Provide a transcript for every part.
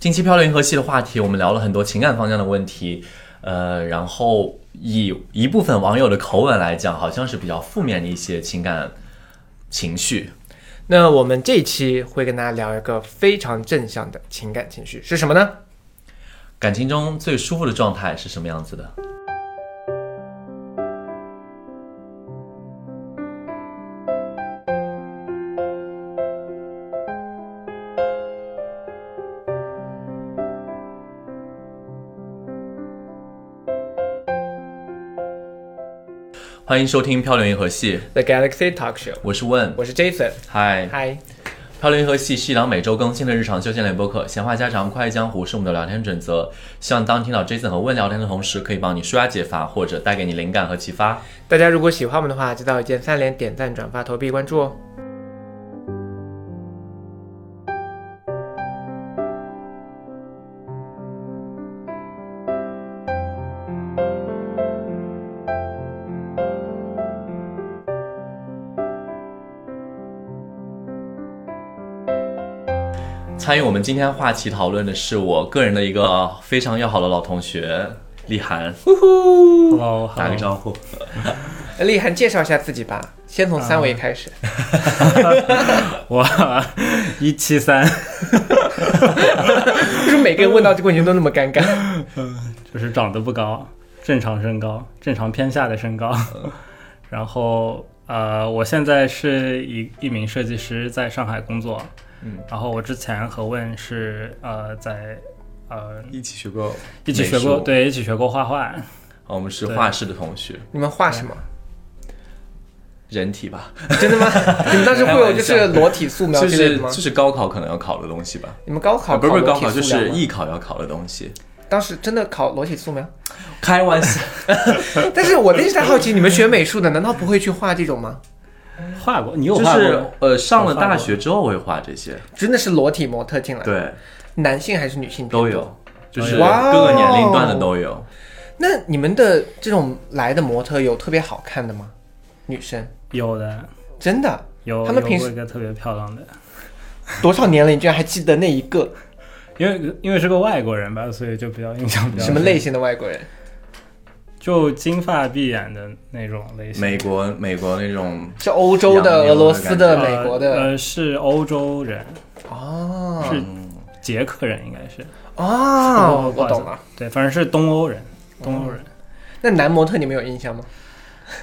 近期漂流银河系的话题，我们聊了很多情感方向的问题，呃，然后以一部分网友的口吻来讲，好像是比较负面的一些情感情绪。那我们这一期会跟大家聊一个非常正向的情感情绪是什么呢？感情中最舒服的状态是什么样子的？欢迎收听《漂流银河系》The Galaxy Talk Show，我是问，我是 Jason。嗨，嗨，《漂流银河系》是一档每周更新的日常休闲类播客，闲话家常、快意江湖是我们的聊天准则。希望当听到 Jason 和问聊天的同时，可以帮你舒压解乏，或者带给你灵感和启发。大家如果喜欢我们的话，记得一键三连、点赞、转发、投币、关注哦。参与我们今天话题讨论的是我个人的一个非常要好的老同学李涵，Hello，打个招呼。那丽涵介绍一下自己吧，先从三维开始。我一七三，为什么每个人问到这个问题都那么尴尬？嗯 就是长得不高，正常身高，正常偏下的身高。然后呃，我现在是一一名设计师，在上海工作。嗯，然后我之前和问是呃在呃一起学过，一起学过，，对，一起学过画画。我们是画室的同学，你们画什么？人体吧，真的吗？你们当时会有就是裸体素描就之类的吗？是就是高考可能要考的东西吧。你们高考啊，不是不是高考，就是艺考要考的东西。当时真的考裸体素描？开玩笑，但是我一直在好奇，你们学美术的难道不会去画这种吗？画过，你有就是画过？呃，上了大学之后会画这些，真的是裸体模特进来？，对，男性还是女性？都有，就是各个年龄段的都有。那你们的这种来的模特有特别好看的吗？女生有的，真的有有他们平时过一个特别漂亮的，多少年了，你居然还记得那一个？因为因为是个外国人吧，所以就比较印象比较什么类型的外国人？就金发碧眼的那种类型。美国美国那种是欧洲的、俄罗斯的、呃美国的？呃，是欧洲人，哦是捷克人应该是，哦，我懂了。对，反正是东欧人，东欧人。那男模特你们有印象吗？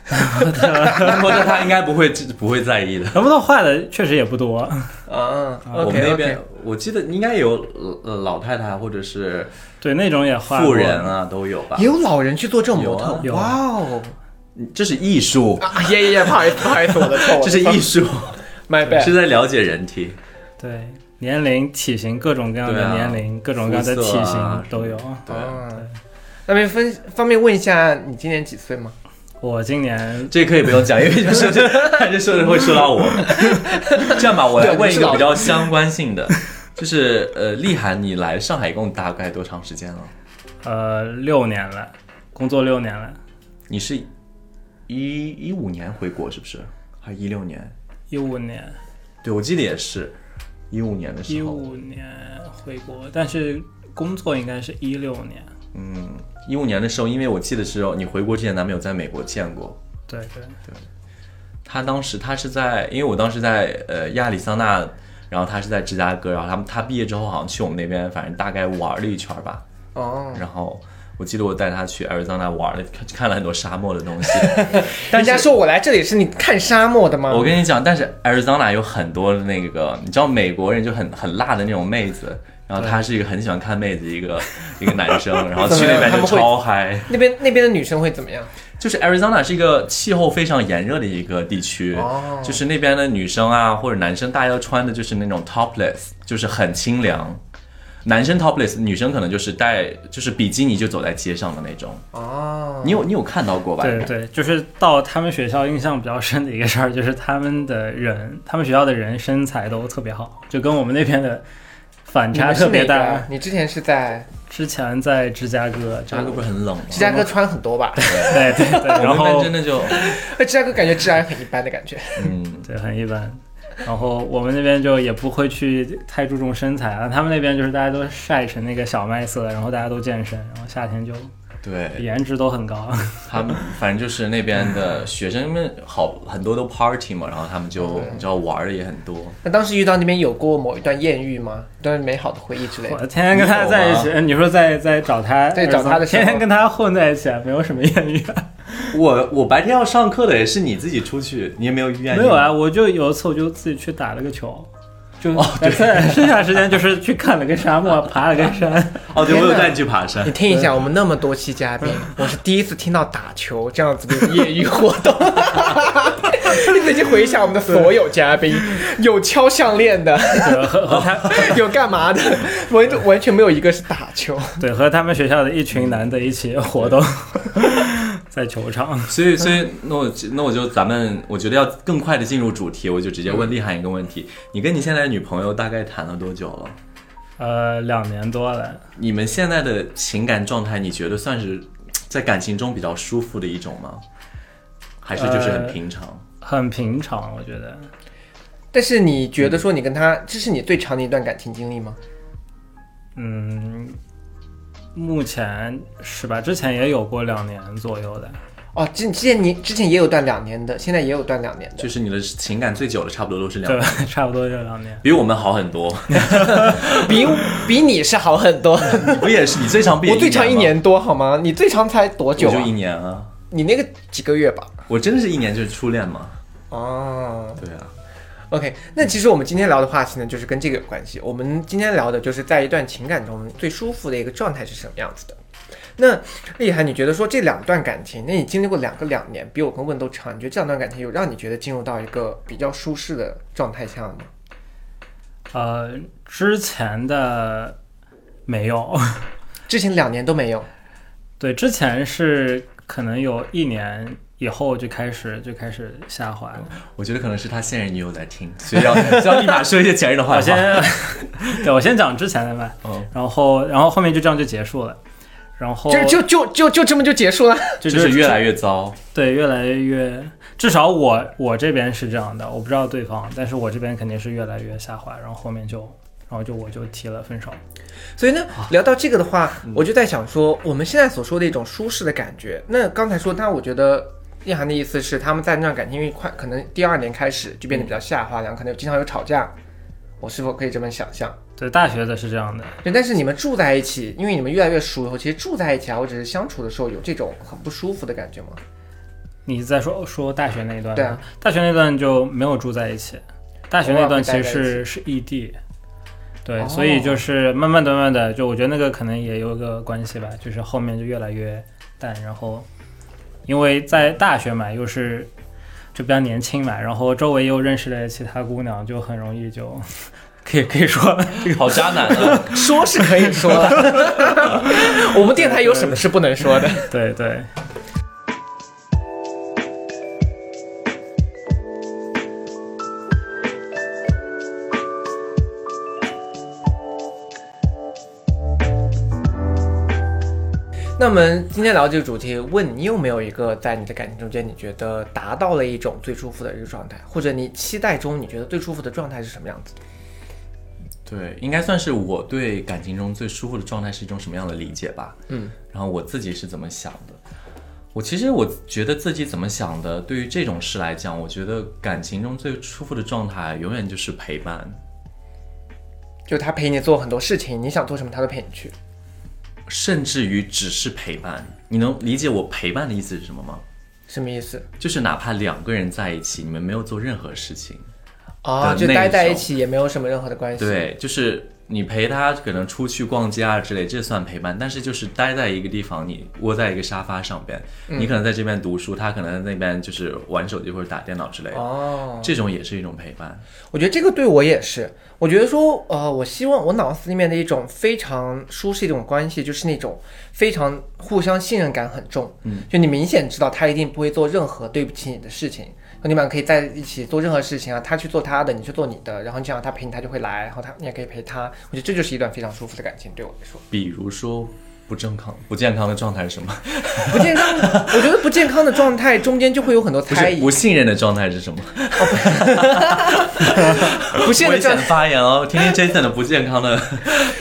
模特他应该不会不会在意的。得不到画的确实也不多，啊我们，OK 那边。我记得应该有呃老太太或者是对那种也画过富人，啊都有吧也。有老人去做这种模特，哇哦！这是艺术，啊，耶耶，不好意思，不好意思，我的错，这是艺术，，my 是 bad。在了解人体。对年龄、体型，各种各样的年龄、各种各样的体啊型都有。对，啊，那边分方便问一下，你今年几岁吗？我今年这可以不用讲，因为就是 还是说的会说到我。这样吧，我来问一个比较相关性的，就是呃，丽涵，你来上海一共大概多长时间了？呃六年了，工作六年了，你是一一五年回国是不是？还是一六年？一五年对，我记得也是一五年的时候。一五年回国，但是工作应该是一六年。嗯，一五年的时候，因为我记得是你回国之前，咱们有在美国见过。对对对，他当时他是在，因为我当时在呃亚利桑那，然后他是在芝加哥，然后他们他毕业之后好像去我们那边，反正大概玩了一圈吧。哦，然后我记得我带他去 Arizona 玩了，看看了很多沙漠的东西。人家说我来这里是你看沙漠的吗？我跟你讲，但是 Arizona 有很多的那个，你知道美国人就很很辣的那种妹子，然后他是一个很喜欢看妹子的一个 一个男生，然后去那边就超嗨。那边那边的女生会怎么样？就是 Arizona 是一个气候非常炎热的一个地区，哦就是那边的女生啊或者男生，大家都穿的就是那种 topless，就是很清凉。男生 topless，女生可能就是带就是比基尼就走在街上的那种。哦，你有你有看到过吧？对对，就是到他们学校印象比较深的一个事儿，就是他们的人，他们学校的人身材都特别好，就跟我们那边的反差特别大。你之前是在之前在芝加哥，芝加哥不是很冷吗？芝加哥穿很多吧？对对对，我们那边然后真的就 芝加哥感觉治安很一般的感觉。嗯，对很一般。然后我们那边就也不会去太注重身材啊，他们那边就是大家都晒成那个小麦色，然后大家都健身，然后夏天就对颜值都很高。他们，反正就是那边的学生们好很多都 party 嘛，然后他们就你知道玩的也很多。那当时遇到那边有过某一段艳遇吗？一段美好的回忆之类的我？天天跟他在一起，你说在在找他，对找他的时候天天跟他混在一起，没有什么艳遇。啊 我我白天要上课的，也是你自己出去，你也没有遇见没有啊，我就有一次我就自己去打了个球，就哦对，剩下时间就是去看了个沙漠，爬了个山。哦，对，我有带你去爬山你。听一下，我们那么多期嘉宾，我是第一次听到打球这样子的业余活动。你仔细回想我们的所有嘉宾，有敲项链的，有干嘛的，完完全没有一个是打球。对和他们学校的一群男的一起活动，在球场。所以，所以，那我那我就咱们，我觉得要更快的进入主题，我就直接问厉涵一个问题：你跟你现在的女朋友大概谈了多久了？呃，两年多了，你们现在的情感状态，你觉得算是在感情中比较舒服的一种吗？还是就是很平常？很平常，我觉得。但是你觉得说你跟他，这是你最长的一段感情经历吗？嗯，目前是吧？之前也有过两年左右的。哦，之之前你之前也有段两年的，现在也有段两年的。就是你的情感最久的，差不多都是两对年，，差不多就两年。比我们好很多。比比你是好很多。你不也是？你最长我最长一？年多好吗？你最长才多久就一？年啊！你那个几个月吧。我真的是一年就是初恋嘛。哦对啊，，OK，那其实我们今天聊的话题呢，就是跟这个有关系。我们今天聊的就是在一段情感中最舒服的一个状态是什么样子的。那厉害，你觉得说这两段感情，那你经历过两个两年，比我跟问都长，你觉得这两段感情有让你觉得进入到一个比较舒适的状态下吗？呃，之前的没有，之前两年都没有。对，之前是可能有一年以后就开始就开始下滑了。我觉得可能是他现任女友在听，所以要所以要立马说一些前任的坏话。我先，对我先讲之前的吧，嗯，然后然后后面就这样就结束了，然后就就就就就这么就结束了。就就是越来越糟。对越来越，至少我我这边是这样的，我不知道对方，但是我这边肯定是越来越下滑，然后后面就然后就我就提了分手。所以呢，聊到这个的话，我就在想说，我们现在所说的一种舒适的感觉，那刚才说，那我觉得叶涵的意思是，他们在那段感情因为快，可能第二年开始就变得比较下滑，然后可能经常有吵架，我是否可以这么想象？对，大学的是这样的，对，但是你们住在一起，因为你们越来越熟以后，其实住在一起啊，或者是相处的时候，有这种很不舒服的感觉吗？你在说说大学那一段？对啊大学那段就没有住在一起，大学那段其实是是异地。对，哦所以就是慢慢的、慢慢的，就我觉得那个可能也有个关系吧，就是后面就越来越淡，然后因为在大学嘛，又是就比较年轻嘛，然后周围又认识了其他姑娘，就很容易就 可以可以说好渣男啊！说是可以说的，我们电台有什么是不能说的？对对，那我们今天聊这个主题，问你有没有一个在你的感情中间，你觉得达到了一种最舒服的一个状态，或者你期待中你觉得最舒服的状态是什么样子？对，应该算是我对感情中最舒服的状态是一种什么样的理解吧。嗯，然后我自己是怎么想的？我其实我觉得自己怎么想的，对于这种事来讲，我觉得感情中最舒服的状态永远就是陪伴，就他陪你做很多事情，你想做什么他都陪你去。甚至于只是陪伴。你能理解我陪伴的意思是什么吗？什么意思？就是哪怕两个人在一起，你们没有做任何事情，哦，就待在一起也没有什么任何的关系。，对，就是你陪他可能出去逛街啊之类，这算陪伴。但是就是待在一个地方，你窝在一个沙发上边，你可能在这边读书，他可能在那边就是玩手机或者打电脑之类的，哦，这种也是一种陪伴。我觉得这个对我也是。我觉得说，呃，我希望我脑子里面的一种非常舒适一种关系，就是那种非常互相信任感很重。嗯，就你明显知道他一定不会做任何对不起你的事情，和你们俩可以在一起做任何事情啊，他去做他的，你去做你的，然后你想他陪你，他就会来，然后他你也可以陪他。我觉得这就是一段非常舒服的感情，对我来说。比如说，不正康、不健康的状态是什么？不健康，我觉得不健康的状态中间就会有很多猜疑是不，信任的状态是什么？不信任的。发言哦，听听 Jason 的不健康的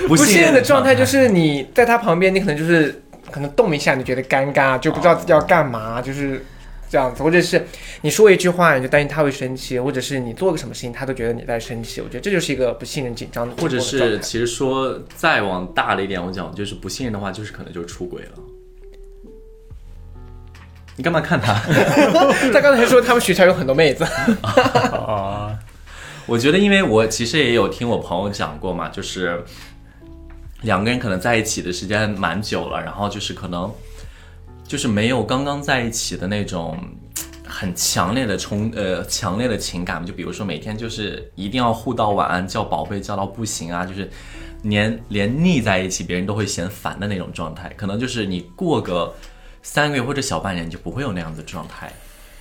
不不信任的状态态就是你在他旁边，你可能就是可能动一下，你觉得尴尬，就不知道自己要干嘛，就是这样子，或者是你说一句话，你就担心他会生气，或者是你做个什么事情，他都觉得你在生气。我觉得这就是一个不信任、紧张的，或者是其实说再往大了一点，我讲就是不信任的话，就是可能就是出轨了。你干嘛看他？他刚才说他们学校有很多妹子，啊，我觉得，因为我其实也有听我朋友讲过嘛，就是两个人可能在一起的时间蛮久了，然后就是可能就是没有刚刚在一起的那种很强烈的冲呃强烈的情感，就比如说每天就是一定要互道晚安，叫宝贝叫到不行啊，就是连连腻在一起，别人都会嫌烦的那种状态，可能就是你过个三个月或者小半年，你就不会有那样子的状态。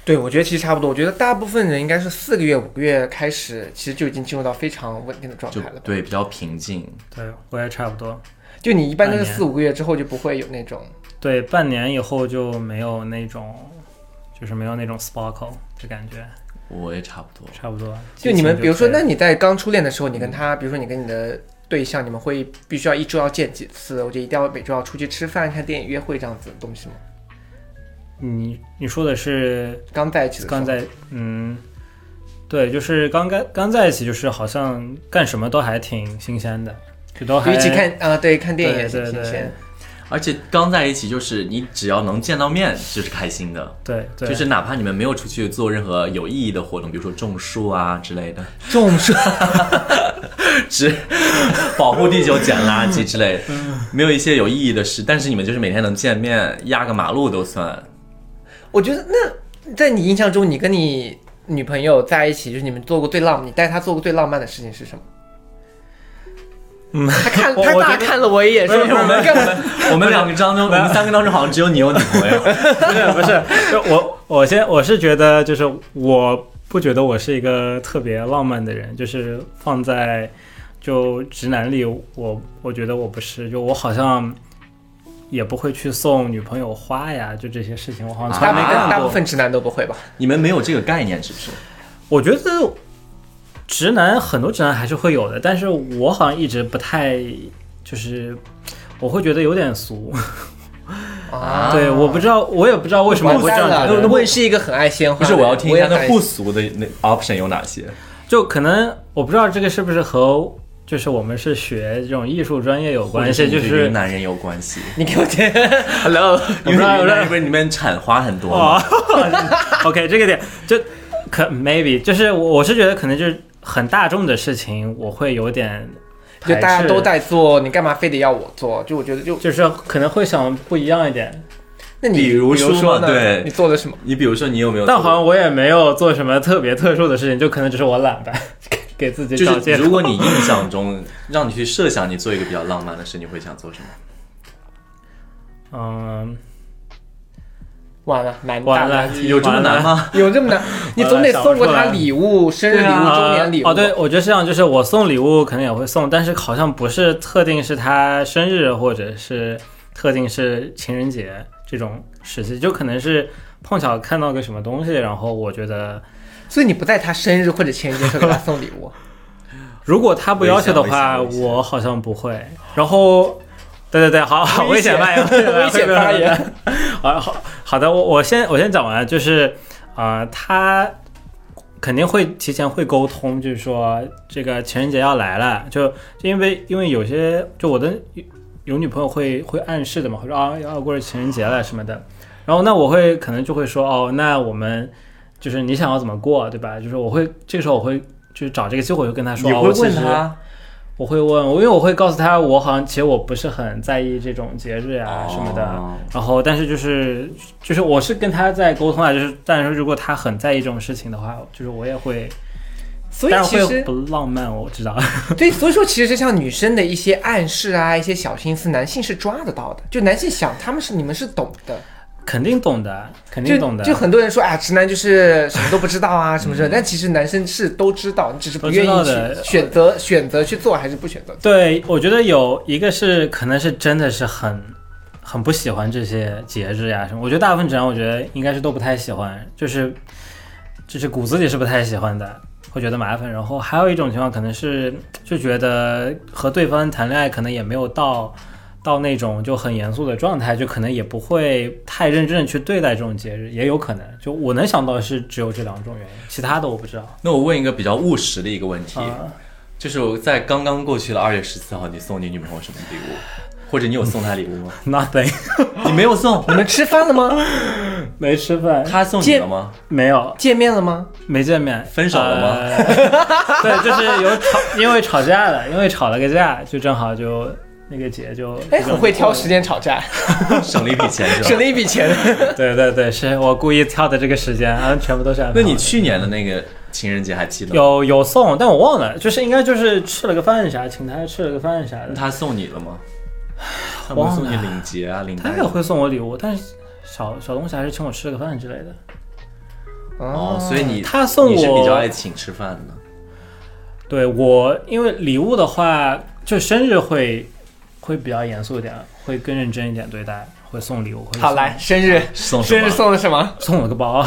对我觉得其实差不多。我觉得大部分人应该是四个月、五个月开始，其实就已经进入到非常稳定的状态了。对，比较平静。对我也差不多。就你一般都是四五个月之后就不会有那种，对，半年以后就没有那种，就是没有那种 sparkle 的感觉，我也差不多。差不多。就你们比如说，那你在刚初恋的时候，你跟他，比如说你跟你的对象，你们会必须要一周要见几次？我觉得一定要每周要出去吃饭、看电影、约会这样子的东西吗？你你说的是刚在一起的时候，刚在嗯，对，就是刚刚刚在一起，就是好像干什么都还挺新鲜的，就都还一起看啊、对，看电影也对对对挺新鲜。而且刚在一起，就是你只要能见到面，就是开心的。对对，就是哪怕你们没有出去做任何有意义的活动，比如说种树啊之类的，种树，只 保护地球、捡垃圾之类的，没有一些有意义的事，但是你们就是每天能见面，压个马路都算。我觉得那在你印象中，你跟你女朋友在一起，就是你们做过最浪，你带她做过最浪漫的事情是什么？嗯，他看，她我我觉得大看了我一眼，说我们干嘛我们两个当中，我们三个当中好像只有你有女朋友。不是不是，就我我先我是觉得就是我不觉得我是一个特别浪漫的人，就是放在就直男里，我我觉得我不是，就我好像也不会去送女朋友花呀，就这些事情我好像从大部来没干过。分大部分直男都不会吧？你们没有这个概念是不是？我觉得直男很多直男还是会有的，但是我好像一直不太就是。我会觉得有点俗，啊，对，我不知道，我也不知道为什么我会这样。那我也是一个很爱鲜花，不是，我要听一下那不俗的那 option 有哪些？就可能我不知道这个是不是和就是我们是学这种艺术专业有关系，就是是云南人有关系。你给我听，Hello，因为不知道云南不是里面产花很多吗？哦，OK，这个点就可 maybe 就是我我是觉得可能就是很大众的事情，我会有点就大家都在做，你干嘛非得要我做？就我觉得就，就是可能会想不一样一点，那你比如说说呢？对你做了什么？你比如说，你有没有？但好像我也没有做什么特别特殊的事情，就可能只是我懒呗，给自己就是找借口。如果你印象中让你去设想你做一个比较浪漫的事，你会想做什么？嗯，完了，难完了有这么难吗？有这么难？你总得送过他礼物，生日礼物、啊周年礼物。哦，对，我觉得是这样，就是我送礼物可能也会送，但是好像不是特定是他生日或者是特定是情人节这种时期，就可能是碰巧看到个什么东西，然后我觉得所以你不在他生日或者情人节时候给他送礼物。如果他不要求的话，我好像不会。然后，对对对，好好危危险险发言，危险发言。好好好的，我我先我先讲完，就是啊、呃他肯定会提前会沟通，就是说这个情人节要来了，就就因为因为有些就我的有有女朋友会会暗示的嘛，会说啊要过情人节了什么的，然后那我会可能就会说哦，那我们就是你想要怎么过，对吧？就是我会这个时候我会就是找这个机会，就跟他说，你会问他我会问，我因为我会告诉他，我好像其实我不是很在意这种节日啊什么的。哦然后，但是就是就是我是跟他在沟通啊，就是但是如果他很在意这种事情的话，就是我也会，所以但其实不浪漫，我知道。对，所以说其实像女生的一些暗示啊，一些小心思，男性是抓得到的。就男性想，他们是你们是懂的。肯定懂的，肯定懂的。就很多人说啊，直男就是什么都不知道啊，什么什么，但其实男生是都知道，你只是不愿意的去选择选择去做还是不选择。对，我觉得有一个是可能是真的是很很不喜欢这些节日呀什么。我觉得大部分直男，我觉得应该是都不太喜欢，就是就是骨子里是不太喜欢的，会觉得麻烦。然后还有一种情况可能是就觉得和对方谈恋爱可能也没有到到那种就很严肃的状态，就可能也不会太认真的去对待这种节日，也有可能。就我能想到的是只有这两种原因，其他的我不知道。那我问一个比较务实的一个问题，啊就是我在刚刚过去的二月十四号，你送你女朋友什么礼物？或者你有送她礼物吗？Nothing，你没有送，你们吃饭了吗？没吃饭，他送你了吗？没有，见面了吗？没见面，分手了吗呃 对，就是有吵，因为吵架了，因为吵了个架，就正好就那个节就哎，很会挑时。间吵架，省了一笔钱是吧？省了一笔钱。对对对，是我故意挑的这个时间，啊，全部都是安排。那你去年的那个情人节还记得吗？有有送，但我忘了，就是应该就是吃了个饭啥，请他吃了个饭啥的。他送你了吗？他送你领结啊、领带他应该会送我礼物，但是小小东西还是请我吃了个饭之类的。哦，所以你他送你是比较爱请吃饭的。对我，因为礼物的话，就生日会会比较严肃一点，会更认真一点对待，会送礼物。会好来，生日生日送什么？送了什么？送了个包，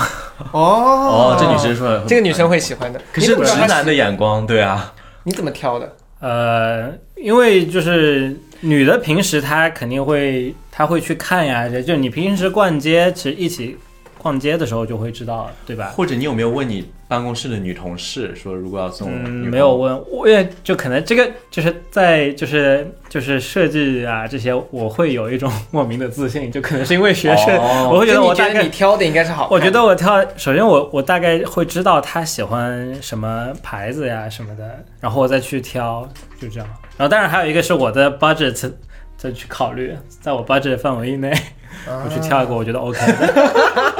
哦哦，这女生说这个女生会喜欢的。可是直男的眼光，对啊，你怎么挑的？呃，因为就是女的平时她肯定会，她会去看呀，就你平时逛街，其实一起逛街的时候就会知道，对吧？或者你有没有问你办公室的女同事说，如果要送嗯，没有问，我也就可能这个就是在就是就是设计啊这些，我会有一种莫名的自信，就可能是因为学生，哦 我会觉得就我大概你觉得你挑的应该是好。我觉得我挑，首先我我大概会知道他喜欢什么牌子呀什么的，然后我再去挑，就这样。然后当然还有一个是我的 budget 再去考虑，在我 budget 范围以内，我去挑一个我觉得 OK 的。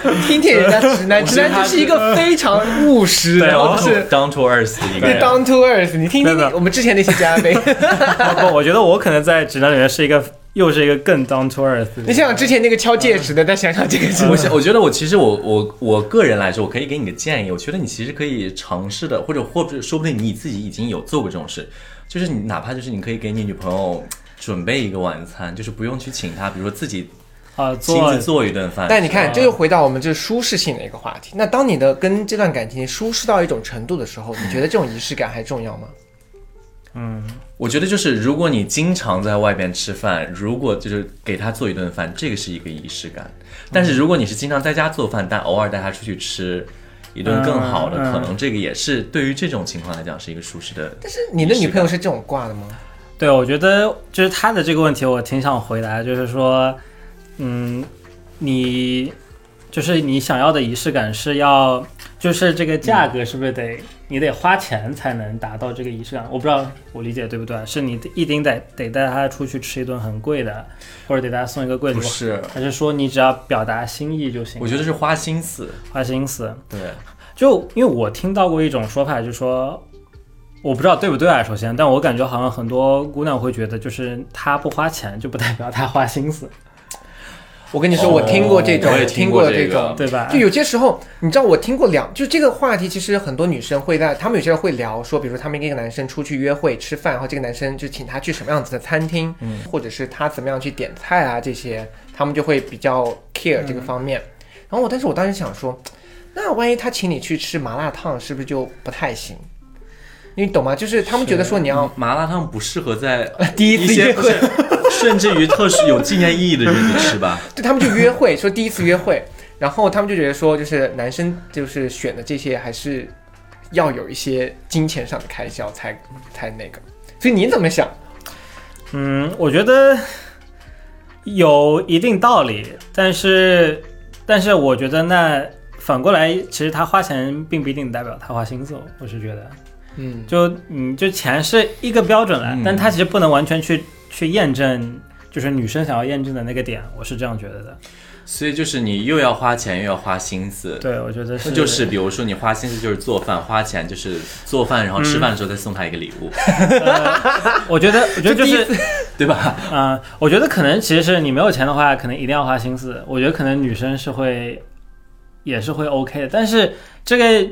听听人家直男，直男就是一个非常务实，对我然后是 down to earth 的一个 down to earth。你听听我们之前那些嘉宾，不 不，我觉得我可能在直男里面是一个又是一个更 down to earth 的。你想想之前那个敲戒指的，再想想这个是我想，我觉得我其实我我我个人来说，我可以给你个建议。我觉得你其实可以尝试的，或者或者说不定你自己已经有做过这种事，就是你哪怕就是你可以给你女朋友准备一个晚餐，就是不用去请他，比如说自己啊，亲自做一顿饭。但你看，这又回到我们这舒适性的一个话题。那当你的跟这段感情舒适到一种程度的时候，你觉得这种仪式感还重要吗？嗯，我觉得就是如果你经常在外边吃饭，如果就是给他做一顿饭，这个是一个仪式感。但是如果你是经常在家做饭，但偶尔带他出去吃一顿更好的，可能这个也是对于这种情况来讲是一个舒适的。但是你的女朋友是这种挂的吗？对，我觉得就是他的这个问题，我挺想回答，就是说，嗯，你就是你想要的仪式感是要，就是这个价格是不是得、你得花钱才能达到这个仪式感？我不知道我理解对不对，是你一定得得带他出去吃一顿很贵的，或者得带他送一个贵的礼物，不是，还是说你只要表达心意就行？我觉得是花心思。花心思。对，就因为我听到过一种说法，就是说，我不知道对不对啊，首先，但我感觉好像很多姑娘会觉得，就是她不花钱就不代表她花心思，我跟你说，我听过这种，我也听听过这个这种，对吧？就有些时候，你知道，我听过两，就这个话题，其实很多女生会在，她们有些人会聊说，比如说她们跟一个男生出去约会吃饭，然后这个男生就请他去什么样子的餐厅，嗯或者是他怎么样去点菜啊，这些他们就会比较 care 这个方面。然后我，但是我当时想说，那万一他请你去吃麻辣烫，是不是就不太行？你懂吗？就是他们觉得说你要麻辣烫不适合在 第一次约会，甚至于特殊有纪念意义的日子吃吧。对他们就约会，说第一次约会，然后他们就觉得说，就是男生就是选的这些还是要有一些金钱上的开销才才那个。所以你怎么想？嗯，我觉得有一定道理，但是，但是我觉得那反过来，其实他花钱并不一定代表他花心思，我是觉得，嗯，就嗯，就钱是一个标准了，嗯但他其实不能完全去去验证，就是女生想要验证的那个点，我是这样觉得的。所以就是你又要花钱又要花心思。对，我觉得是，那就是比如说你花心思就是做饭，花钱就是做饭，然后吃饭的时候再送他一个礼物，我觉得，我觉得 就是，对吧？啊、我觉得可能其实是你没有钱的话，可能一定要花心思。我觉得可能女生是会，也是会 OK 的，但是这个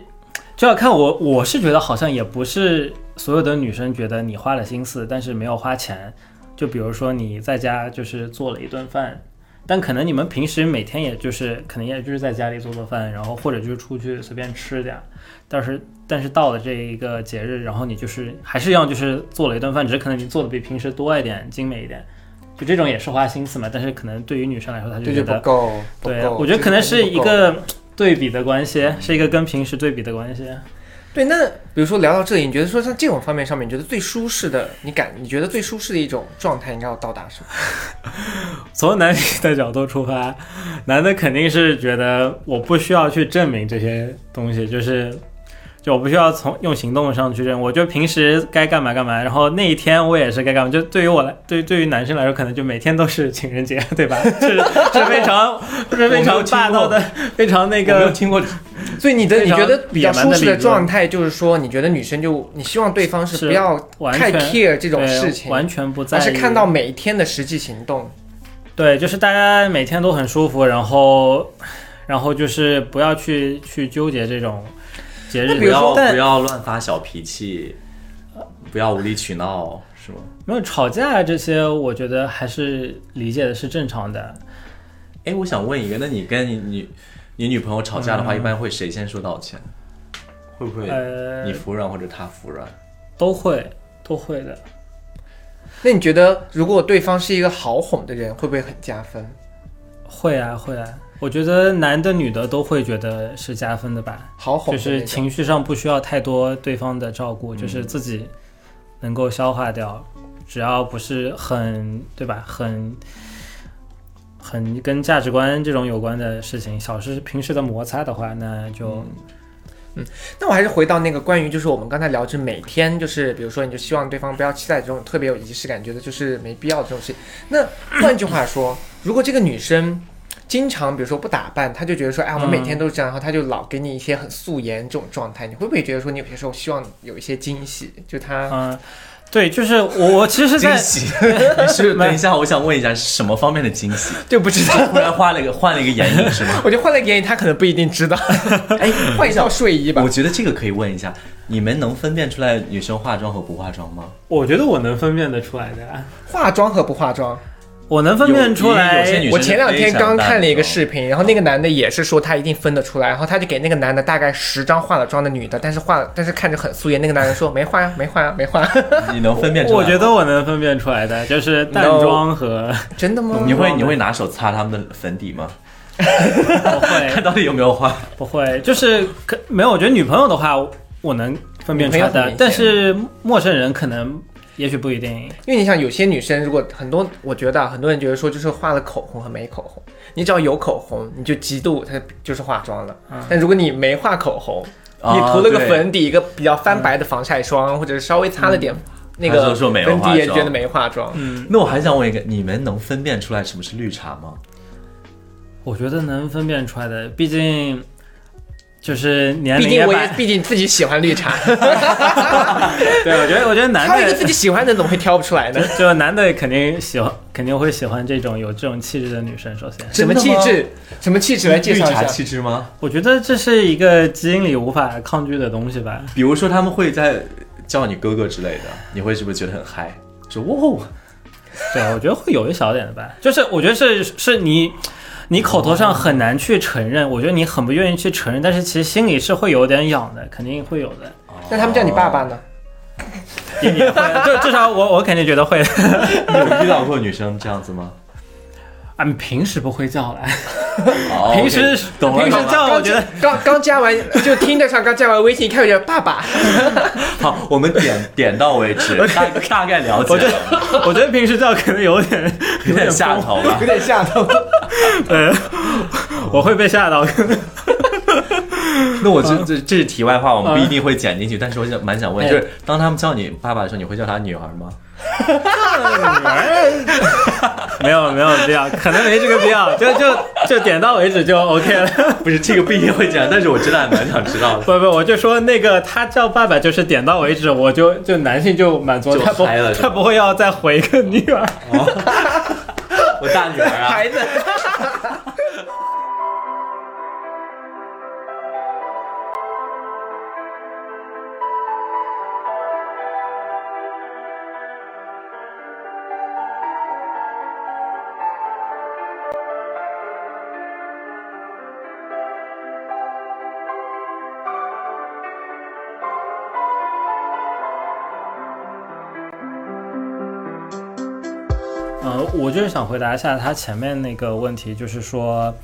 就要看我，我是觉得好像也不是所有的女生觉得你花了心思，但是没有花钱，就比如说你在家就是做了一顿饭，但可能你们平时每天也就是可能也就是在家里做做饭，然后或者就是出去随便吃点儿，但是但是到了这一个节日，然后你就是还是一样就是做了一顿饭，只是可能你做的比平时多一点，精美一点。就这种也是花心思嘛，但是可能对于女生来说，她就觉得不够。对我觉得可能是一个 对比的关系，是一个跟平时对比的关系。对。那比如说聊到这里，你觉得说像这种方面上面，你觉得最舒适的，你感你觉得最舒适的一种状态应该要到达什么？从男性的角度出发，男的肯定是觉得我不需要去证明这些东西，就是就我不需要从用行动上去认，我就平时该干嘛干嘛，然后那一天我也是该干嘛。就对于我来，对对于男生来说，可能就每天都是情人节，对吧？是是非常 是非常霸道的，非常那个没有个听过，所以你的你觉得比较舒适的状态，就是说，你觉得女生就你希望对方是是不要太完全 care 这种对事情，完全不在意，而是看到每一天的实际行动。对，就是大家每天都很舒服，然后，然后就是不要去去纠结这种节日，不要不要乱发小脾气，不要无理取闹，是吗？没有吵架这些，我觉得还是理解的是正常的。哎，我想问一个，那你跟你女你女朋友吵架的话，嗯一般会谁先说道歉？会不会呃你，服软或者他服软？都会都会的。那你觉得，如果对方是一个好哄的人，会不会很加分？会啊会啊，我觉得男的女的都会觉得是加分的吧，好哄就是情绪上不需要太多对方的照顾，就是自己能够消化掉，只要不是很对吧，很很跟价值观这种有关的事情，小事平时的摩擦的话，那就嗯、那我还是回到那个关于，就是我们刚才聊，就是每天就是，比如说，你就希望对方不要期待这种特别有仪式感，觉得就是没必要的这种事。情。那换句话说，如果这个女生经常比如说不打扮，他就觉得说，哎，我们每天都是这样，然后他就老给你一些很素颜这种状态，你会不会觉得说，你有些时候希望有一些惊喜？就他嗯、对，就是我我其实惊喜？你是等一下，我想问一下，是什么方面的惊喜？就不知道。突然换了一个换了一个眼影是吗？我觉得换了个眼影，他可能不一定知道。哎，换一套睡衣吧我。觉得这个可以问一下，你们能分辨出来女生化妆和不化妆吗？我觉得我能分辨得出来的，化妆和不化妆，我能分辨出来有些女我前两天刚看了一个视频，然后那个男的也是说他一定分得出来，然后他就给那个男的大概十张化了妆的女的，但是化但是看着很素颜，那个男人说没化呀，没化呀，没化。你能分辨出来吗？我觉得我能分辨出来的，就是淡妆和真的吗？你会你会拿手擦他们的粉底吗？不会 看到底有没有化？不会，就是可没有。我觉得女朋友的话，我能分辨出来的但是陌生人可能也许不一定。因为你想，有些女生如果很多，我觉得啊很多人觉得说就是画了口红和没口红，你只要有口红，你就极度它就是化妆了。嗯但如果你没画口红，啊你涂了个粉底，一个比较翻白的防晒霜，或者是稍微擦了点那个说没有粉底，也化妆觉得没化妆。嗯，那我还想问一个，你们能分辨出来什么是绿茶吗？我觉得能分辨出来的，毕竟就是年毕竟我也毕竟自己喜欢绿茶，对，我觉得我觉得男的一个自己喜欢的怎么会挑不出来呢？就男的肯定喜欢，肯定会喜欢这种有这种气质的女生。首先，什么气质？什么气质？来介绍一下。气质吗？我觉得这是一个基因里无法抗拒的东西吧。比如说他们会在叫你哥哥之类的，你会是不是觉得很嗨？说哇，对，我觉得会有一小点的吧，就是我觉得是是你，你口头上很难去承认，我觉得你很不愿意去承认，但是其实心里是会有点痒的，肯定会有的，那他们叫你爸爸呢？也也会，就至少我我肯定觉得会的。你有遇到过女生这样子吗？啊，你平时不会叫来，哦平时懂了平时。叫我觉得刚刚加完就听得上，刚加完微信，一看就觉得爸爸。好，我们点 点到为止，大大概了解我觉了，得我觉得平时叫可能有点有点下头吧有。点吓到。对，我会被吓到。那我这这这是题外话，我们不一定会剪进去，但是我想蛮想问，哎就是当他们叫你爸爸的时候，你会叫他女儿吗？没有没有必要，可能没这个必要，就就就点到为止就 OK 了。不是这个不一定会剪，但是我真的还蛮想知道的。不不，我就说那个他叫爸爸就是点到为止，我就就男性就满足，就他不他不会要再回一个女儿。我大女儿啊，孩子。就是想回答一下他前面那个问题，就是说，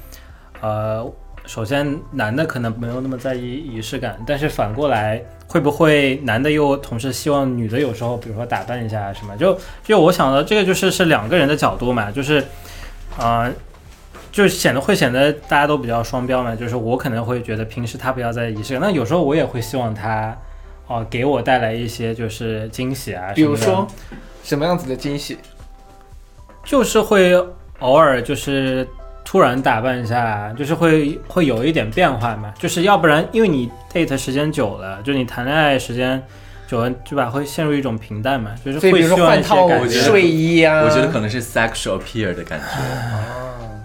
呃，首先男的可能没有那么在意仪式感，但是反过来会不会男的又同时希望女的有时候比如说打扮一下什么？就就我想到这个就是是两个人的角度嘛，就是啊、就显得会显得大家都比较双标嘛，就是我可能会觉得平时他不要在意仪式感，那有时候我也会希望他哦、给我带来一些就是惊喜啊，比如说什么样子的惊喜？就是会偶尔就是突然打扮一下，就是会会有一点变化嘛。就是要不然，因为你 date 时间久了，就你谈恋爱时间久了，对吧？会陷入一种平淡嘛，就是所以比如说会希望一些换套睡衣啊，我觉得可能是 sexual appeal 的感觉，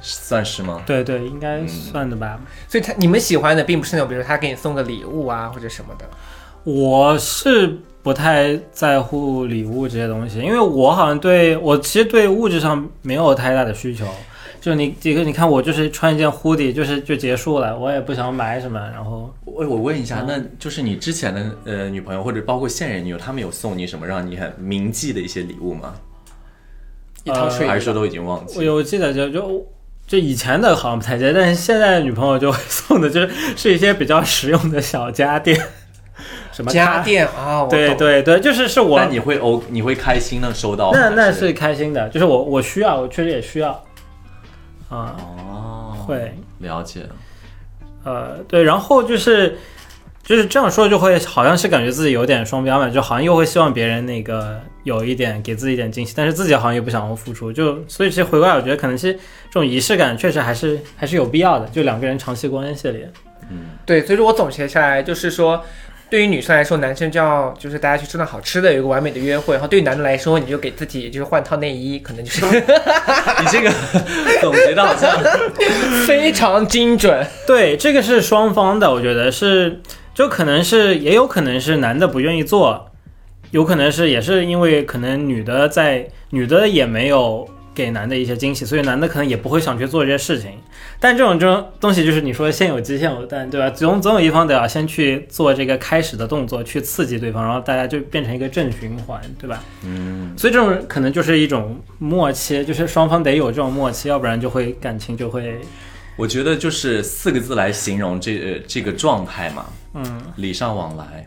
算是吗？对对，应该算的吧。所以他你们喜欢的并不是那种，比如说他给你送个礼物啊或者什么的。我是不太在乎礼物这些东西，因为我好像对我其实对物质上没有太大的需求。就你这个，你看我就是穿一件 hoodie，就是就结束了，我也不想买什么，然后我我问一下，那就是你之前的呃女朋友或者包括现任女友，他们有送你什么让你很铭记的一些礼物吗？一套睡衣，还是说都已经忘记我记？有记得就就就以前的好像不太记得，但是现在的女朋友就会送的就是是一些比较实用的小家电，什么家，电啊，对，对对，就是是我那你会哦你会开心的收到那那是开心的，就是我我需要，我确实也需要。啊、哦，会。了解。呃对，然后就是。就是这样说，就会好像是感觉自己有点双标嘛，就好像又会希望别人那个有一点给自己一点惊喜，但是自己好像又不想要付出，就所以其实回过来，我觉得可能是这种仪式感确实还是还是有必要的，就两个人长期关系里，嗯，对，所以说我总结下来就是说，对于女生来说，男生就要就是大家去吃顿好吃的，有一个完美的约会；然后对于男的来说，你就给自己就是换套内衣，可能就是 你这个总结的好像 非常精准。对，这个是双方的，我觉得是，就可能是，也有可能是男的不愿意做，有可能是也是因为可能女的在女的也没有给男的一些惊喜，所以男的可能也不会想去做这些事情。但这种这种东西就是你说先有鸡先有蛋，对吧？总总有一方得要先去做这个开始的动作，去刺激对方，然后大家就变成一个正循环，对吧？嗯，所以这种可能就是一种默契，就是双方得有这种默契，要不然就会感情就会我觉得就是四个字来形容这呃这个状态嘛，嗯。礼尚往来。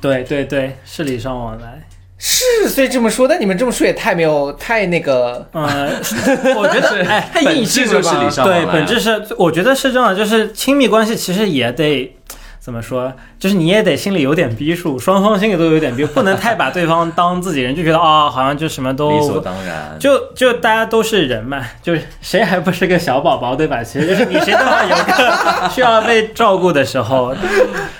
对对对，是礼尚往来。是，所以这么说，但你们这么说也太没有太那个，嗯，我觉得哎，太本硬性了吧？对，本质是，我觉得是这样，就是亲密关系其实也得怎么说，就是你也得心里有点逼数，双方心里都有点逼，不能太把对方当自己人，就觉得啊、好像就什么都理所当然。就就大家都是人嘛，就是谁还不是个小宝宝，对吧？其实就是你谁都要有个需要被照顾的时候，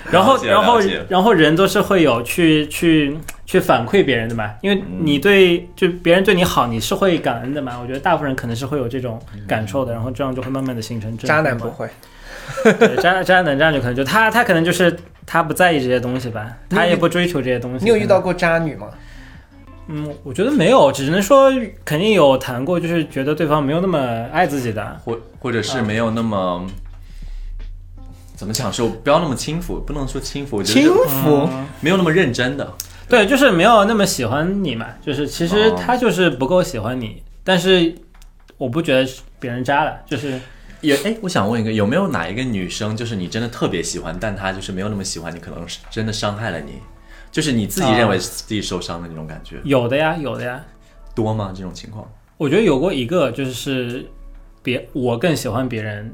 然后然后然后人都是会有去去去反馈别人的嘛，因为你对就别人对你好，你是会感恩的嘛。我觉得大部分人可能是会有这种感受的，然后这样就会慢慢的形成渣男不会。对渣渣男渣女可能就他他可能就是他不在意这些东西吧，他也不追求这些东西。你有遇到过渣女吗？嗯，我觉得没有，只能说肯定有谈过，就是觉得对方没有那么爱自己的。或或者是没有那么、怎么讲说不要那么轻浮，不能说轻浮，我觉得轻浮，嗯没有那么认真的。对，就是没有那么喜欢你嘛，就是其实哦他就是不够喜欢你，但是我不觉得别人渣了，就是也哎，我想问一个，有没有哪一个女生，就是你真的特别喜欢，但她就是没有那么喜欢你，可能是真的伤害了你，就是你自己认为自己受伤的那种感觉，有的呀，有的呀。多吗？这种情况？我觉得有过一个，就是别我更喜欢别人，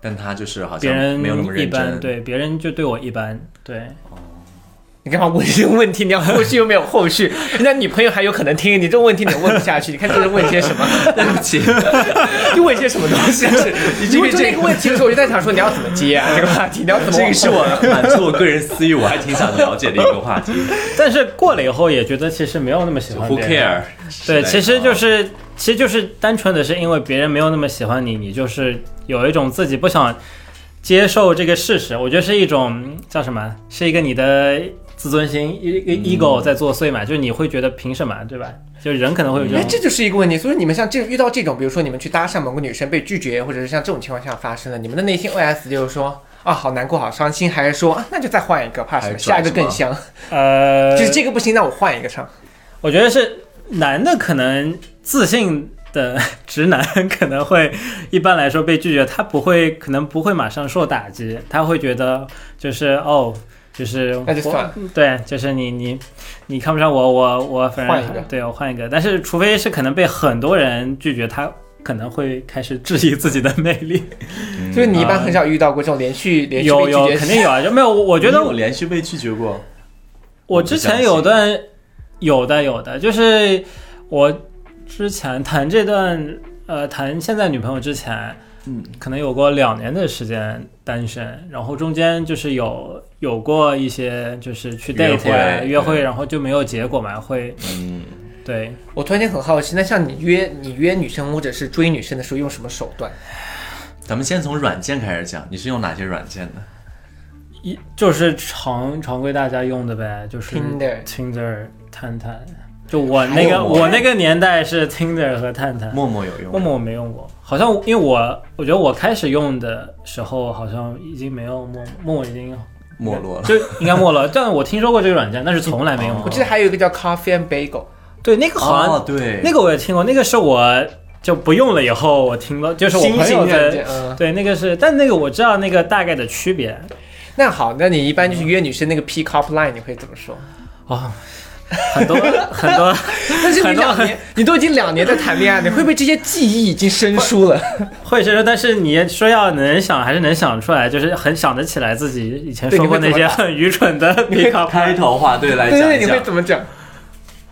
但她就是好像别人没有那么认，真。对别人就对我一般，对。你干嘛问这个问题？你要后续又没有后续，人家女朋友还有可能听你这个问题，你问不下去。你看这是问些什么？对不起，就问些什么东西？你这个你问出那个问题的时候，我就在想说你要怎么接啊？这个话题你要怎么？这个是我满足我个人私欲，我还挺想了解的一个话题。但是过了以后也觉得其实没有那么喜欢 Who。care？对，其实就是其实就是单纯的是因为别人没有那么喜欢你，你就是有一种自己不想接受这个事实。我觉得是一种叫什么？是一个你的自尊心一个 ego 在作祟嘛，就是你会觉得凭什么，对吧？就人可能会有这哎，这就是一个问题。所以你们像这遇到这种，比如说你们去搭讪某个女生被拒绝，或者是像这种情况下发生的，你们的内心 OS 就是说啊，好难过，好伤心，还是说啊，那就再换一个，怕什么？下一个更香，呃，就是这个不行，那我换一个唱。我觉得是男的可能自信的直男可能会一般来说被拒绝，他不会，可能不会马上受打击，他会觉得就是哦，就是那就算了。对，就是你你你看不上我，我我反正换一个。对我换一个，但是除非是可能被很多人拒绝，他可能会开始质疑自己的魅力。就是你一般很少遇到过这种连续连续有有被拒绝肯定有啊，就没有我我觉得我连续被拒绝过，我之前有段有的有的，就是我之前谈这段呃谈现在女朋友之前，嗯，可能有过两年的时间单身，然后中间就是有有过一些就是去约 date 约会，然后就没有结果嘛，会嗯，对我突然间很好奇，那像你约你约女生或者是追女生的时候用什么手段？咱们先从软件开始讲，你是用哪些软件的？一就是常常规大家用的呗，就是 Tinder Tinder 探探，就我那个我那个年代是 Tinder 和探探。陌陌有用？陌陌我没用过，好像因为我我觉得我开始用的时候好像已经没有陌陌，陌陌已经没落了。就应该没了。但我听说过这个软件，但是从来没用过。我记得还有一个叫 Coffee and Bagel，对，那个好像、哦，对，那个我也听过，那个是我就不用了以后我听了，就是我新朋友的 对，那个是，但那个我知道那个大概的区别那好，那你一般就是约女生那个 pick up line，你会怎么说？哦，很多很多，但是你两年，你都已经两年在谈恋爱，你会不会这些记忆已经生疏了？会生疏，但是你说要能想还是能想出来，就是很想得起来自己以前说过那些很愚蠢的 up 开头话对来对对，你会讲一讲。怎么讲？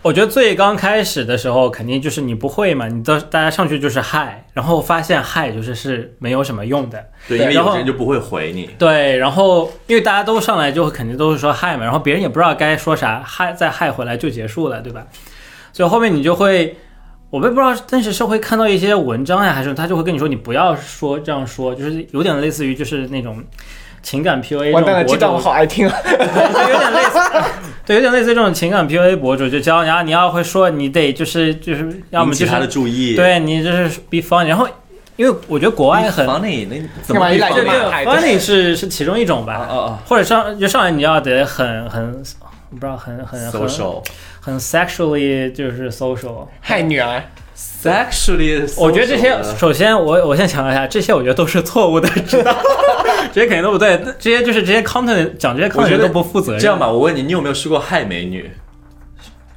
我觉得最刚开始的时候，肯定就是你不会嘛，你都大家上去就是嗨，然后发现嗨就是是没有什么用的，对，因为有些人就不会回你。对，然后因为大家都上来就肯定都是说嗨嘛，然后别人也不知道该说啥，嗨再嗨回来就结束了，对吧？所以后面你就会，我也不知道，但是是会看到一些文章呀，还是他就会跟你说你不要说这样说，就是有点类似于就是那种情感 PUA 这完蛋了，种博这段我好爱听有点类似，对，有点类似这种情感 PUA 博主，就教你啊，你要会说，你得就是就是，要么就是他的注意。对你就是 be funny，然后因为我觉得国外很怎么一来就，funny 是是其中一种啊吧，哦哦或者上就上来你要得很很我不知道很很很！social 很 sexually 就是 social。嗨，女儿，sexually，我觉得这些，首先我我先强调一下，这些我觉得都是错误的，知道？这些肯定都不对，这些就是这些 content 讲这些我 content 都不负责任。这样吧，我问你，你有没有试过害美女？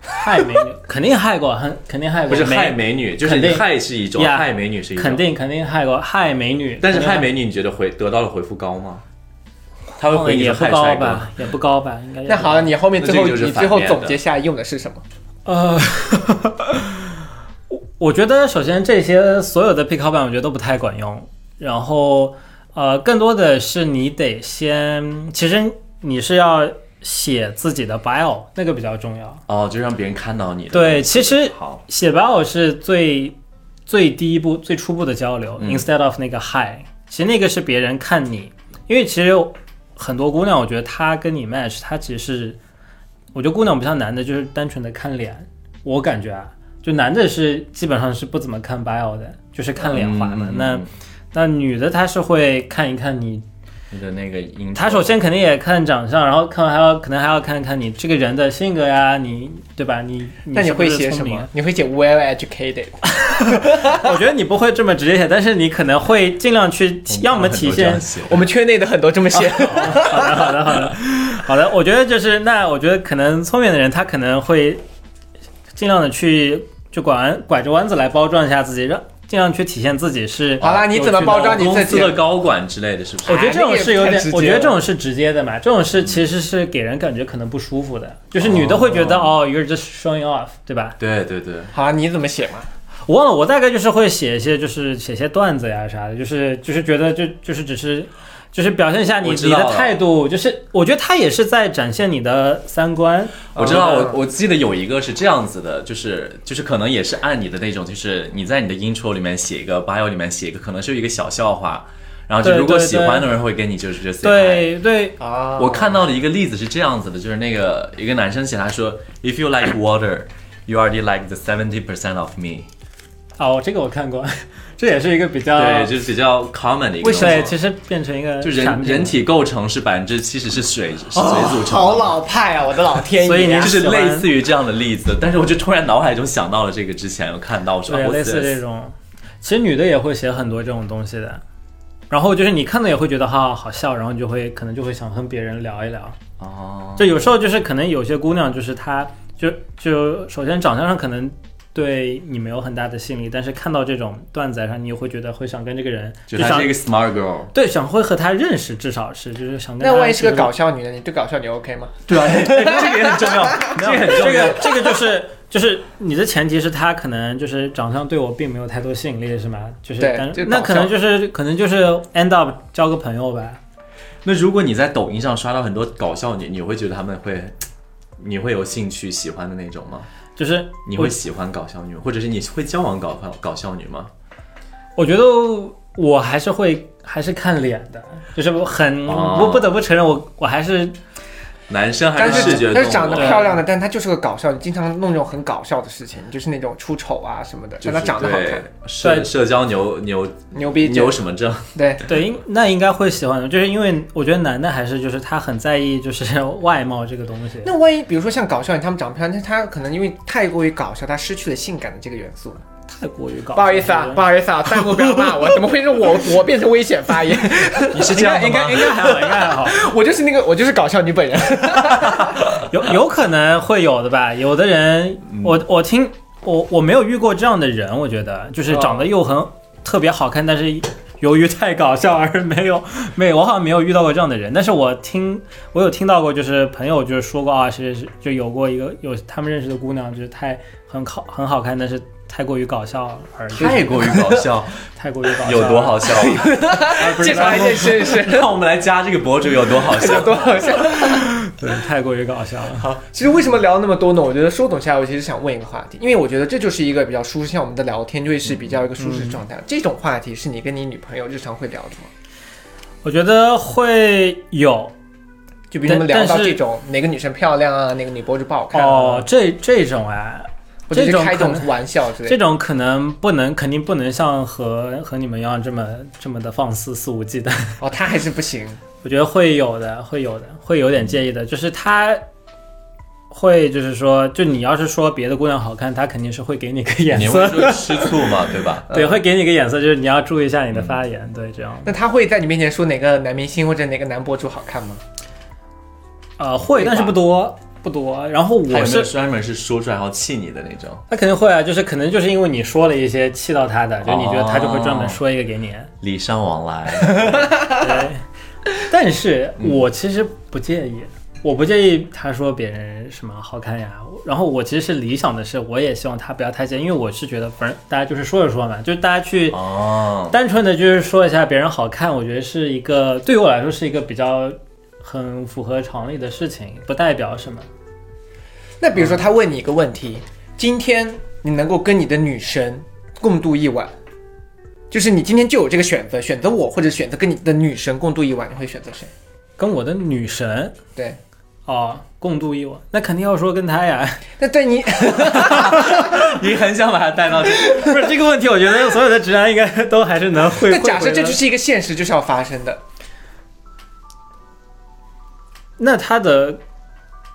害美女 肯定害过，很肯定害过，不是害美女，就是害是一种，呀害美女是一种。肯。定肯定害过害美女，但是害美女，你觉得回得到的回复高吗？他会哦回你也不高。吧，也不高吧，应该。那好了，你后面最后你最后总结下来用的是什么？呃，我我觉得首先这些所有的 pick up 版我觉得都不太管用，然后呃，更多的是你得先，其实你是要写自己的 bio，那个比较重要。哦，就让别人看到你的。对，其实，写 bio 是最最第一步、最初步的交流、嗯 i n s t e a d of 那个 hi，其实那个是别人看你，因为其实有很多姑娘，我觉得她跟你 match，她其实是，我觉得姑娘不像男的，就是单纯的看脸，我感觉啊，就男的是基本上是不怎么看 bio 的，就是看脸划嘛。嗯那那女的她是会看一看你，你的那个音，她首先肯定也看长相，然后看还要可能还要看看你这个人的性格呀，你对吧？你那你会写什么？你会写 well educated，我觉得你不会这么直接写，但是你可能会尽量去体，要么体现。我们圈内的很多这么写。好的，好的，好的，好的。我觉得就是那，我觉得可能聪明的人他可能会尽量的去就拐弯拐着弯子来包装一下自己，让尽量去体现自己是。好啦你怎么包装你公自己司的高管之类的，是不是？我觉得这种是有点我觉得这种是直接的嘛，这种是其实是给人感觉可能不舒服的，就是女的会觉得哦，you're just showing off，对吧？对对对，好，你怎么写嘛？我忘了，我大概就是会写一些，就是写些段子呀啥的，就是就是觉得就就是只是就是表现一下你你的态度，就是我觉得他也是在展现你的三观。我知道，嗯我我记得有一个是这样子的，就是就是可能也是按你的那种，就是你在你的 intro 里面写一个 bio 里面写一个，可能是一个小笑话，然后就如果喜欢的人会跟你就是这 say hi。对对，啊我看到的一个例子是这样子的，就是那个一个男生写他说，If you like water, you already like the seventy percent of me。哦，这个我看过，这也是一个比较对，就是比较 common 的一个东西。对，其实变成一个就人人体构成是百分之七十是水是水组成的，好老派啊！我的老天爷！所以你就是类似于这样的例子。但是我就突然脑海中想到了这个，之前有看到说，类似这种，其实女的也会写很多这种东西的。然后就是你看了也会觉得哈好笑，然后你就会可能就会想跟别人聊一聊。哦，就有时候就是可能有些姑娘就是她就就首先长相上可能对你没有很大的吸引力，但是看到这种段子上，你也会觉得会想跟这个人想就她是一个 smart girl。对想会和他认识，至少是就是想跟他那万一是个搞笑女呢？你对搞笑女 OK 吗？对啊，这个也 很重要，这个很重要。这个这个就是就是你的前提是他可能就是长相对我并没有太多吸引力，是吗？就是对但就那可能就是可能就是 end up 交个朋友呗。那如果你在抖音上刷到很多搞笑女，你会觉得他们会，你会有兴趣喜欢的那种吗？就是你会喜欢搞笑女，或者是你会交往搞搞笑女吗？我觉得我还是会还是看脸的，就是我很哦我不得不承认我我还是男生还是视觉动物？但是长得漂亮的，但他就是个搞笑，你经常弄那种很搞笑的事情，就是那种出丑啊什么的，就是但她长得好看，帅社社交牛牛牛逼牛什么症？对，对应那应该会喜欢的，就是因为我觉得男的还是就是他很在意就是 外貌这个东西。那万一比如说像搞笑女，他们长得漂亮，但是他可能因为太过于搞笑，他失去了性感的这个元素了。太过于搞，不好意思啊，不好意思啊，弹幕不要骂我，怎么会是我我变成危险发言？你是这样应该应？该还好，应该还好。我就是那个我就是搞笑女本人。有有可能会有的吧，有的人，我我听我我没有遇过这样的人，我觉得就是长得又很、特别好看，但是由于太搞笑而没有 没有，我好像没有遇到过这样的人，但是我听我有听到过，就是朋友就是说过啊，是是就有过一个有他们认识的姑娘，就是太很好很好看，但是太过于搞笑而太过于搞笑，太过于搞笑有多好笑？介绍一件事是让我们来加这个博主有多好笑有。多好笑。对，太过于搞笑了。好，其实为什么聊那么多呢？我觉得收总下来，我其实想问一个话题，因为我觉得这就是一个比较舒适，像我们的聊天就会是比较一个舒适的状态。这种话题是你跟你女朋友日常会聊的吗？我觉得会有就比如你们聊到这种哪个女生漂亮啊，哪个女博主不好看啊，哦，这这种啊，这种开这种玩笑之类的。这种可能不能，肯定不能像和和你们一样这么这么的放肆肆无忌惮。哦，他还是不行。我觉得会有的，会有的，会有点介意的。就是他会，就是说，就你要是说别的姑娘好看，他肯定是会给你个眼你会色，说吃醋嘛，对吧？对，会给你个眼色，就是你要注意一下你的发言，对，这样。那他会在你面前说哪个男明星或者哪个男博主好看吗？呃，会，但是不多，不多。然后我是，专门是说出来然后气你的那种？他肯定会啊，就是可能就是因为你说了一些气到他的，就你觉得他就会专门说一个给你。礼尚往来，对，但是我其实不介意，我不介意他说别人什么好看呀。然后我其实是理想的是，我也希望他不要太介意，因为我是觉得，反正大家就是说着说嘛，就是大家去哦，单纯的就是说一下别人好看，我觉得是一个对于我来说是一个比较很符合常理的事情，不代表什么。那比如说他问你一个问题，今天你能够跟你的女神共度一晚，就是你今天就有这个选择，选择我或者选择跟你的女神共度一晚，你会选择谁？跟我的女神对，哦共度一晚，那肯定要说跟他呀。那对你，你很想把他带到这，不是这个问题，我觉得所有的直男应该都还是能会。那假设这就是一个现实，就是要发生的。那他的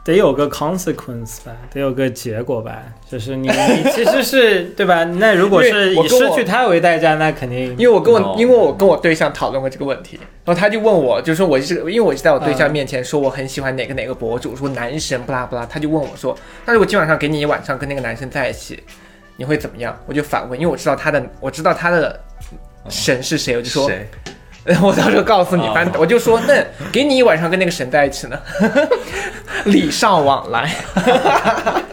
得有个 consequence 吧，得有个结果吧，就是你你 其实是对吧？那如果是以失去他为代价，那肯定因为我跟我 No 因为我跟我对象讨论过这个问题，然后他就问我，就说我是因为我是在我对象面前说我很喜欢哪个哪个博主，说男神不拉不拉，他就问我说，那如果今晚上给你一晚上跟那个男生在一起，你会怎么样？我就反问，因为我知道他的我知道他的神是谁，我就说，谁？我到时候告诉你，哦反正我就说，那给你一晚上跟那个神在一起呢，礼尚往来。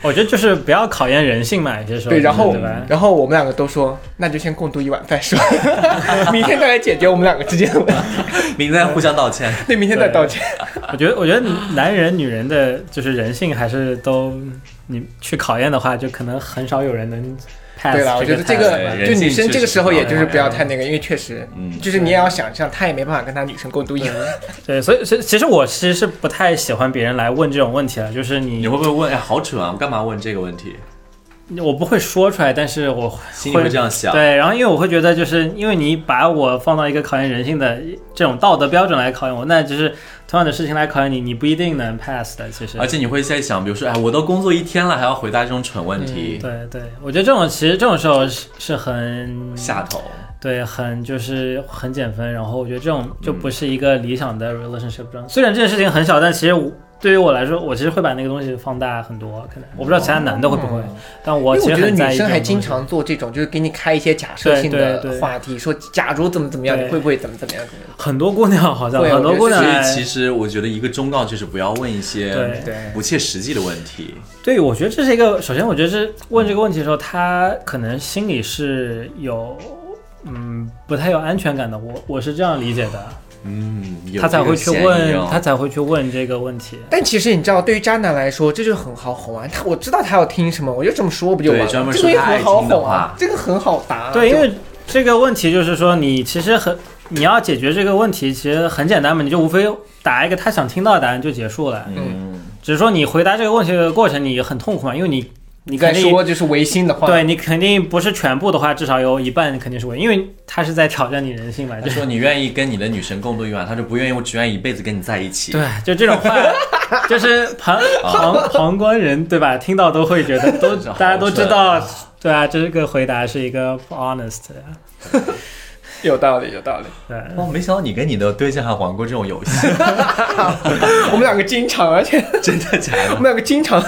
我觉得就是不要考验人性嘛，有些时候对，然后？然后我们两个都说，那就先共度一晚再说，明天再来解决我们两个之间的问题。明天互相道歉。对，明天再道歉。我觉得我觉得男人女人的就是人性还是都你去考验的话，就可能很少有人能 pass 对了，我觉得这个就女生这个时候，也就是不要太那个，因为确实，嗯就是你也要想象，他也没办法跟他女生共度一生。对，所以所以其实我其实是不太喜欢别人来问这种问题了，就是你你会不会问？哎，好蠢啊！我干嘛问这个问题？我不会说出来，但是我心里会这样想。对，然后因为我会觉得，就是因为你把我放到一个考验人性的这种道德标准来考验我，那就是同样的事情来考验你，你不一定能 pass 的。其实，而且你会在想，比如说，哎，我都工作一天了，还要回答这种蠢问题。对对，我觉得这种其实这种时候是是很下头。对，很就是很减分。然后我觉得这种就不是一个理想的 relationship 中。虽然这件事情很小，但其实对于我来说，我其实会把那个东西放大很多。可能我不知道其他男的会不会，但我其实觉得女生还经常做这种，就是给你开一些假设性的话题，说假如怎么怎么样，你会不会怎么怎么样？很多姑娘好像很多姑娘。所以其实我觉得一个忠告就是不要问一些不切实际的问题。对，我觉得这是一个。首先，我觉得是问这个问题的时候，他可能心里是有。嗯，不太有安全感的，我我是这样理解的。嗯，他才会去问，他才会去问这个问题。但其实你知道，对于渣男来说，这就很好哄啊。他我知道他要听什么，我就这么说不就完了？这个也很好哄啊，这个很好答。对，因为这个问题就是说，你其实很你要解决这个问题，其实很简单嘛，你就无非答一个他想听到的答案就结束了。嗯，只是说你回答这个问题的过程，你很痛苦嘛，因为你。你在说就是违心的话，对你肯定不是全部的话，至少有一半肯定是违，因为他是在挑战你人性嘛。就说你愿意跟你的女神共度一晚，他就不愿意，我只愿意一辈子跟你在一起。对，就这种话，就是旁 旁旁观人对吧？听到都会觉得都大家都知道，对啊，这个回答是一个不 honest 的，有道理，有道理。对，哦，没想到你跟你的对象还玩过这种游戏，我们两个经常，而且真的假的？我们两个经常。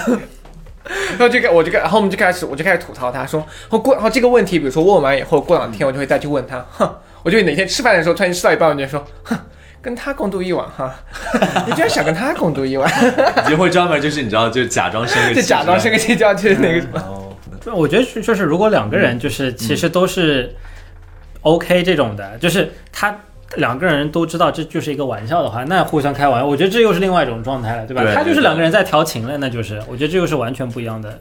然后就开，我就开，然后我们就开始，我就开始吐槽他，说，后过，然后这个问题，比如说问完以后，过两天我就会再去问他，哼，我就哪天吃饭的时候，突然吃到一半，我就说，哼，跟他共度一晚哈，你居然想跟他共度一晚，你就会专门就是你知道，就假装生个，就假装生个气，就要去那个什么，我觉得就是如果两个人就是其实都是 OK 这种的，就是他。两个人都知道这就是一个玩笑的话，那互相开玩笑，我觉得这又是另外一种状态了，对吧？他就是两个人在调情了，那就是我觉得这又是完全不一样的。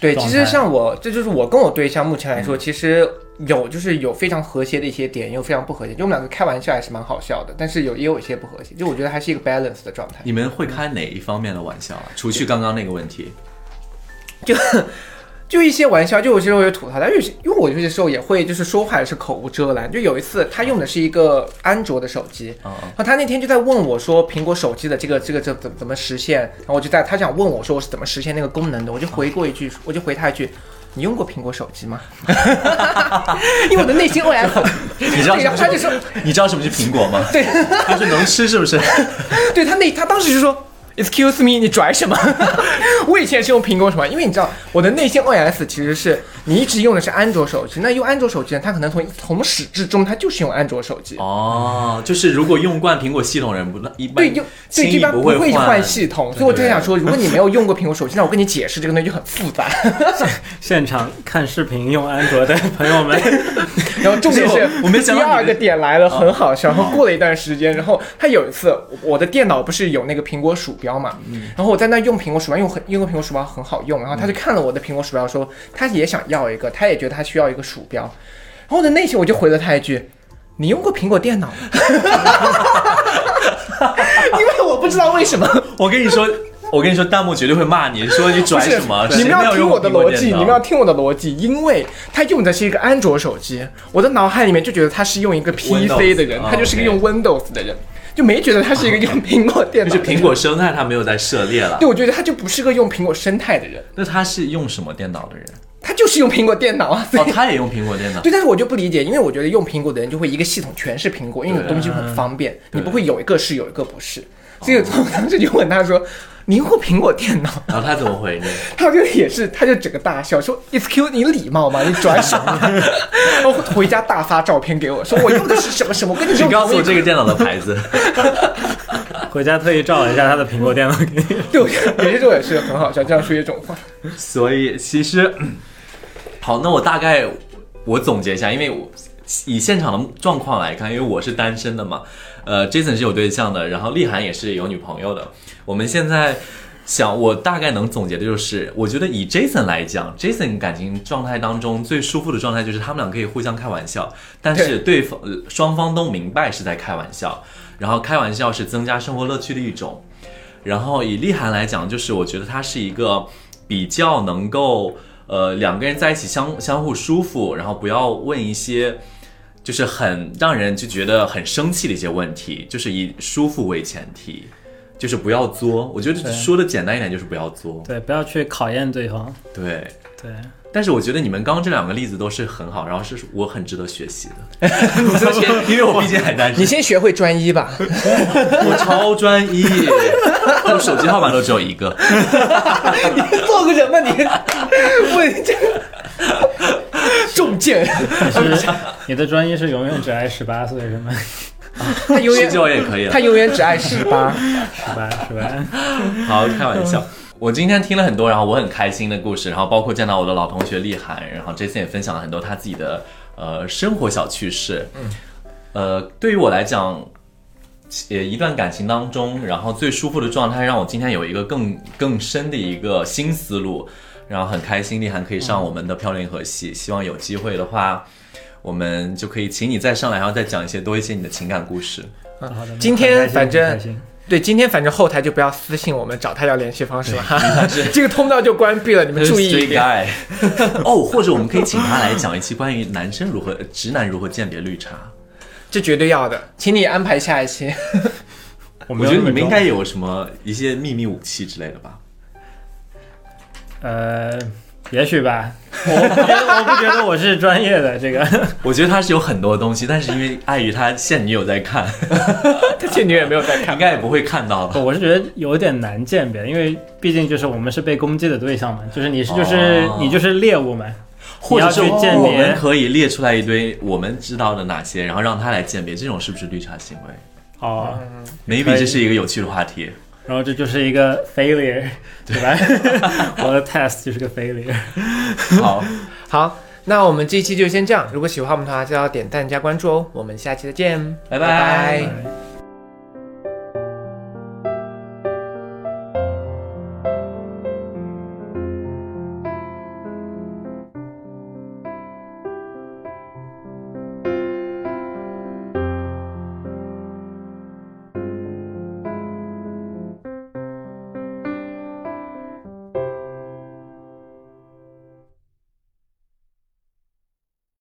对，其实像我，这就是我跟我对象目前来说，其实有就是有非常和谐的一些点，又非常不和谐。就我们两个开玩笑还是蛮好笑的，但是有也有一些不和谐。就我觉得还是一个 balance 的状态。你们会开哪一方面的玩笑啊？除去刚刚那个问题，就。就一些玩笑，就有些时候会吐槽他，因为因为我有些时候也会就是说话也是口无遮拦。就有一次他用的是一个安卓的手机，然后他那天就在问我说苹果手机的这个这个这怎怎么实现，然后我就在他想问我说我是怎么实现那个功能的，我就回过一句，我就回他一句，你用过苹果手机吗？因为我的内心 OS，你知道他就说你知道什么是苹果吗？对，他说能吃是不是？对他那他当时就说。Excuse me，你拽什么？我以前是用苹果什么？因为你知道我的内心 OS 其实是你一直用的是安卓手机，那用安卓手机呢，他可能从从始至终它就是用安卓手机。哦，就是如果用惯苹果系统人不一般对用对一般不会换系统，所以我就想说，如果你没有用过苹果 手机，那我跟你解释这个东西就很复杂。现场看视频用安卓的朋友们，然后重点是我们第二个点来了，很好笑。然后过了一段时间，然后他有一次我的电脑不是有那个苹果鼠。标嘛，嗯然后我在那用苹果鼠标，用很用个苹果鼠标很好用，然后他就看了我的苹果鼠标，说他也想要一个，他也觉得他需要一个鼠标，然后我的内心我就回了他一句：“你用过苹果电脑吗？” 因为我不知道为什么，我跟你说，我跟你说，弹幕绝对会骂你说你拽什么？你们要听我的逻辑，你们要听我的逻辑，因为他用的是一个安卓手机，我的脑海里面就觉得他是用一个 PC 的人，他就是个用 Windows 的人。就没觉得他是一个用苹果电脑，就是苹果生态他没有在涉猎了。对，我觉得他就不是个用苹果生态的人。那他是用什么电脑的人？他就是用苹果电脑啊。哦，他也用苹果电脑。对，但是我就不理解，因为我觉得用苹果的人就会一个系统全是苹果，因为东西很方便，你不会有一个是有一个不是。所以我当时就问他说。你用过苹果电脑？然后他怎么回呢？他就也是，他就整个大笑说：“Excuse，你礼貌吗？你转什么？” 然后回家大发照片给我，说：“我用的是什么什么？”我跟你说，你告诉我这个电脑的牌子。回家特意照了一下他的苹果电脑给你。对，有些时候也是很好笑，这样说一种话。所以其实，好，那我大概我总结一下，因为我以现场的状况来看，因为我是单身的嘛，呃，Jason 是有对象的，然后丽涵也是有女朋友的。我们现在想，我大概能总结的就是，我觉得以 Jason 来讲，Jason 感情状态当中最舒服的状态就是他们俩可以互相开玩笑，但是对方双方都明白是在开玩笑，然后开玩笑是增加生活乐趣的一种。然后以丽涵来讲，就是我觉得她是一个比较能够呃两个人在一起相相互舒服，然后不要问一些就是很让人就觉得很生气的一些问题，就是以舒服为前提，就是不要作。我觉得说的简单一点就是不要作。对，不要去考验对方。对，对，但是我觉得你们刚刚这两个例子都是很好，然后是我很值得学习的。因为我毕竟还单身你，先学会专一吧。我超专一，我手机号码都只有一个。你做个人吧你，我这个中箭，你是 你的专一是永远只爱十八岁是吗？他永远十九也可以了他。永远只爱十八。十八十八？好，开玩笑。我今天听了很多，然后我很开心的故事，然后包括见到我的老同学厉涵，然后这次也分享了很多他自己的呃生活小趣事。嗯，呃，对于我来讲，呃，一段感情当中，然后最舒服的状态，让我今天有一个更更深的一个新思路，然后很开心丽涵可以上我们的漂流银河系，希望有机会的话。我们就可以请你再上来，然后再讲一些多一些你的情感故事。嗯好的，今天反正对，今天反正后台就不要私信我们找他要联系方式了哈，这个通道就关闭了，你们注意一点。哦，或者我们可以请他来讲一期关于男生如何、直男如何鉴别绿茶。这绝对要的，请你安排下一期。我 我觉得你们应该该有什么一些秘密武器之类的吧？呃，也许吧。我不觉得，我不觉得我是专业的这个。我觉得他是有很多东西，但是因为碍于他现女友在看，他现女友也没有在看应，该也不会看到吧，我是觉得有点难鉴别，因为毕竟就是我们是被攻击的对象嘛，就是你是就是、哦你就是猎物嘛，或者是我们可以列出来一堆我们知道的哪些，然后让他来鉴别，这种是不是绿茶行为哦，？maybe 这是一个有趣的话题。然后这就是一个 failure，对吧？我的 test 就是个 failure。好，好，那我们这一期就先这样。如果喜欢我们的话，记得要点赞加关注哦。我们下期再见，拜拜拜拜